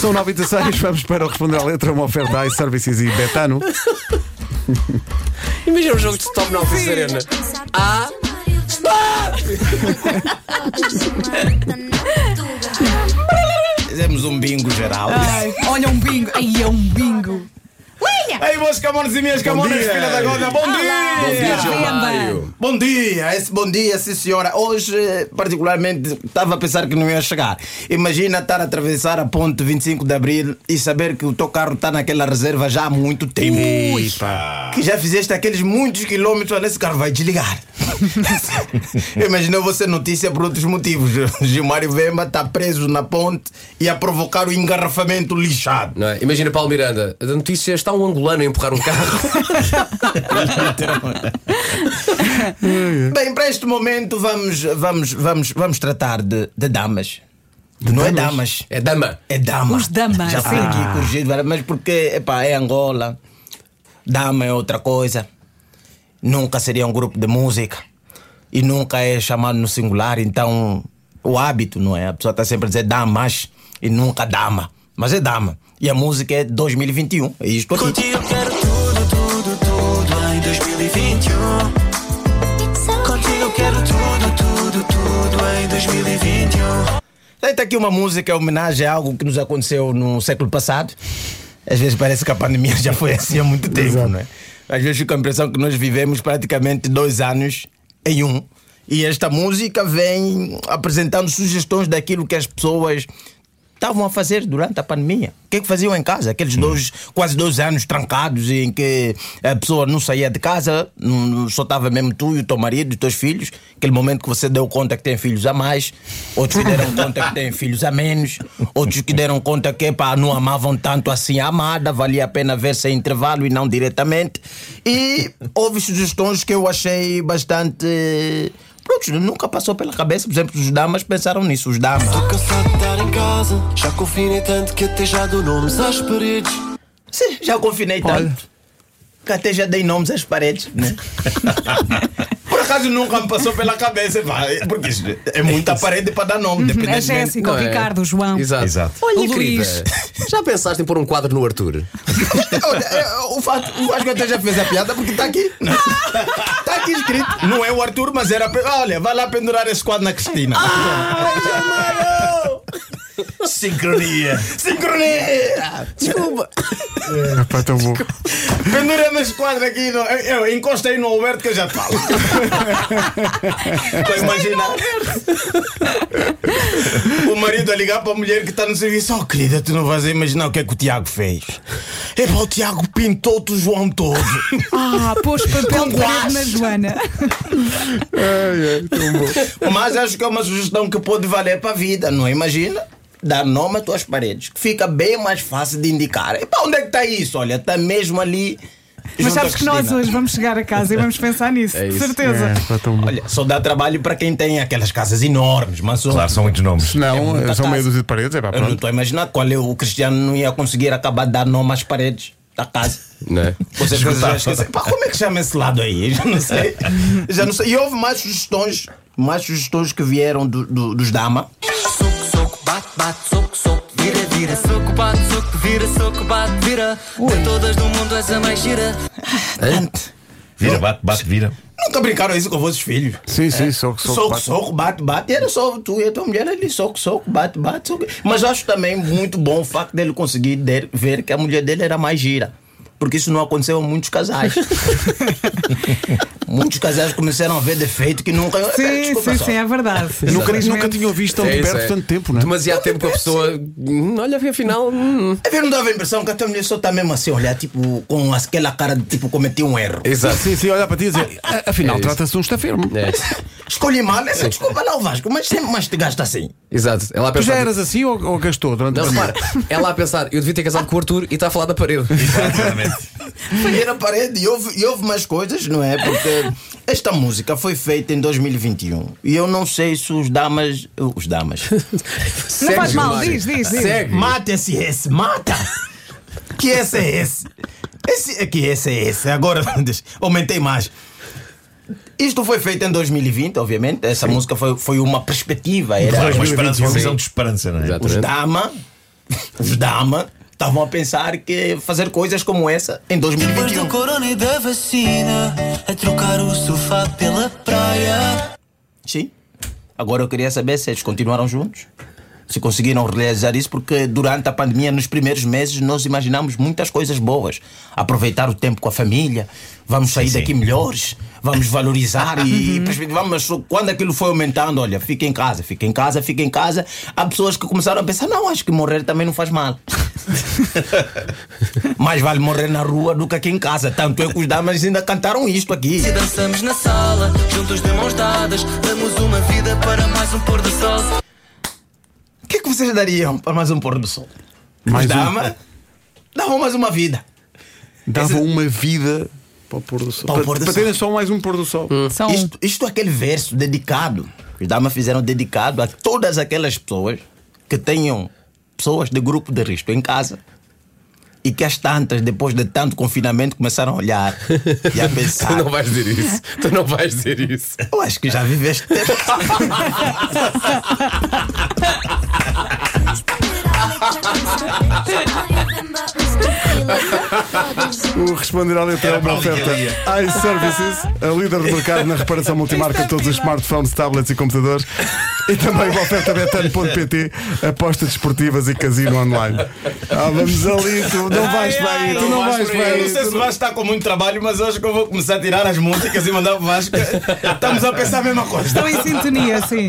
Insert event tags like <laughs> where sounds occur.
São 9 e 16, vamos para o responder à letra, uma oferta iServices e Betano. Imagina um jogo de stop na Office Arena. Ah, <laughs> Fizemos um bingo geral. Ai, olha um bingo. Ai, é um bingo. Ei, meus camões e minhas dia. filha da goda, bom dia! bom dia. Bom dia, esse bom dia, sim senhora. Hoje, particularmente, estava a pensar que não ia chegar. Imagina estar a atravessar a ponte 25 de Abril e saber que o teu carro está naquela reserva já há muito tempo. Que já fizeste aqueles muitos quilômetros, olha, esse carro vai desligar. <laughs> Imaginou você notícia por outros motivos. <laughs> Gilmário Vemba está preso na ponte e a provocar o engarrafamento lixado. Não é? Imagina Paulo Miranda. A notícia está um angolano a empurrar um carro. <laughs> Bem, para este momento vamos, vamos, vamos, vamos tratar de, de damas. não é damas. É dama. É dama. Os damas. Já fui Ah. aqui corrigido, mas porque epá, é Angola, dama é outra coisa. Nunca seria um grupo de música e nunca é chamado no singular, então o hábito, não é? A pessoa está sempre a dizer damas e nunca dama, mas é dama. E a música é 2021, é isto aqui. Contigo quero tudo, tudo, tudo em 2021. Contigo quero tudo, tudo, tudo em 2021. Está aqui uma música em homenagem a algo que nos aconteceu no século passado. Às vezes parece que a pandemia <laughs> já foi assim há muito tempo, não é? Às vezes fica a impressão que nós vivemos praticamente dois anos em um. E esta música vem apresentando sugestões daquilo que as pessoas estavam a fazer durante a pandemia. O que é que faziam em casa? Aqueles dois, quase dois anos trancados em que a pessoa não saía de casa, não- só estava mesmo tu e o teu marido e os teus filhos. Aquele momento que você deu conta que tem filhos a mais, outros que deram <laughs> conta que têm filhos a menos, outros que deram conta que pá, não amavam tanto assim a amada, valia a pena ver sem intervalo e não diretamente. E houve sugestões que eu achei bastante. Pronto, nunca passou pela cabeça. Por exemplo, os damas pensaram nisso, os damas. Tô cansado de estar em casa. Já confinei tanto que até já dou nomes às paredes. Sim, já confinei tanto. Que até já dei nomes às paredes, né? <laughs> Por acaso nunca me passou pela cabeça, pá, porque isso é muita <laughs> parede para dar nome, A dependendo. Jéssica, o é? Ricardo, o João. Exato. Exato. Olha, O Luís. Já pensaste em pôr um quadro no Arthur? Olha, é, o fato, o Vasco até já fez a piada porque está aqui. Está aqui escrito. Não é o Arthur, mas era. Olha, vai lá pendurar esse quadro na Cristina. Sincronia. Sincronia! Desculpa. É, pá, tão bom. Pendura-me esse quadro aqui. No, eu, eu encostei no Alberto que eu já te falo. Estou a imaginar. O marido a ligar para a mulher que está no serviço. Oh, querida, tu não vais imaginar o que é que o Tiago fez. É para o Tiago pintou-te o João todo. <laughs> Ah, pôs papel de parede na Joana. <laughs> Mas acho que é uma sugestão que pode valer para a vida, não é? Imagina. Dar nome às tuas paredes, que fica bem mais fácil de indicar. E para onde é que está isso? Olha, está mesmo ali. Mas sabes que nós hoje vamos chegar a casa e vamos pensar nisso, <laughs> É de certeza. É, bom. Olha, só dá trabalho para quem tem aquelas casas enormes, mas são- Claro, são muitos nomes. Se não, muita são casa. dúzia de paredes, é pá, Eu não estou a imaginar qual é o Cristiano não ia conseguir acabar de dar nome às paredes da casa. Não é? Vocês já esquecem. Pá, como é que chama esse lado aí? Eu já não sei. já não sei. E houve mais sugestões, mais sugestões que vieram do- do- dos Dama. Soco, soco, bate, bate, soco, soco, vira, vira. Soco, bate, soco, vira, soco, bate, vira. De todas do mundo és a mais gira. Vira, bate, bate, vira. Nunca brincaram isso com vossos filhos. Sim, sim, soco, soco. Soco, bate. soco, bate, bate. E era só tu e a tua mulher ali, soco, soco, bate, bate. Soco. Mas acho também muito bom o facto dele conseguir ver que a mulher dele era mais gira. Porque isso não aconteceu a muitos casais. <laughs> muitos casais começaram a ver defeito que nunca. Sim, Desculpa sim, só. sim, é verdade. Nunca, nunca tinham visto tão É de perto é. tanto tempo, não é? Demasiado tempo com a pessoa. Hum, Olha, afinal. hum. É ver, não dava a impressão que a tua mulher só está mesmo assim, a olhar, tipo, com aquela cara de tipo, cometi um erro. Exato. Sim, sim, olhar para ti e dizer, "Ah, afinal, É trata-se de um estafermo. É, <laughs> Escolhi mal, essa desculpa lá o Vasco, mas sempre mais te gasta assim. exato. Ela a Tu já eras assim ou, ou gastou durante Não, a repara, pandemia? ela a pensar, eu devia ter casado com o Arthur e está a falar da parede. Exatamente. <laughs> E era parede e houve, e houve mais coisas, não é? Porque esta música foi feita em 2021 e eu não sei se os damas. Os damas. <laughs> Não faz mal, diz, diz, diz. Segue. Mata esse esse, mata! Que esse é esse? Esse é que esse é esse. Agora <laughs> aumentei mais. Isto foi feito em 2020, obviamente. Essa música foi, foi uma perspectiva. Era Uma esperança, uma Sim. visão de esperança, não é? Exato. os Dama <laughs> os dama estavam a pensar que fazer coisas como essa em Depois 2021. do corona e da vacina, a trocar o sofá pela praia. Sim. Agora eu queria saber se eles continuaram juntos. Se conseguiram realizar isso, porque durante a pandemia, nos primeiros meses, nós imaginamos muitas coisas boas. Aproveitar o tempo com a família, vamos sair sim. daqui melhores, vamos valorizar e, e vamos. Quando aquilo foi aumentando, olha, fica em casa, fica em casa, fica em casa. Há pessoas que começaram a pensar: não, acho que morrer também não faz mal. <laughs> Mais vale morrer na rua do que aqui em casa. Tanto é que os damas ainda cantaram isto aqui. E dançamos na sala, juntos de mãos dadas. Damos uma vida para mais um pôr vocês dariam para mais um pôr do sol? Mais Os um. dama davam mais uma vida. Dava uma vida para o pôr do sol. Para o pôr do para sol. terem só mais um pôr do sol. São Isto, isto é aquele verso dedicado. Os damas fizeram dedicado a todas aquelas pessoas que tenham pessoas de grupo de risco em casa e que as tantas, depois de tanto confinamento, começaram a olhar e a <laughs> Tu pensar. não vais dizer isso. Tu não vais dizer isso. Eu acho que já viveste tempo. <laughs> <laughs> O Responder à Letra é uma oferta iServices, a líder do mercado na reparação <laughs> multimarca de todos os smartphones, tablets e computadores. E também uma oferta betano.pt, apostas desportivas e casino online. Ah, vamos ali, tu não vais bem, tu não vais Eu não sei bem. se o Vasco está com muito trabalho, mas hoje que eu vou começar a tirar as músicas e mandar o Vasco. Estamos a pensar a mesma coisa. estão em sintonia, sim.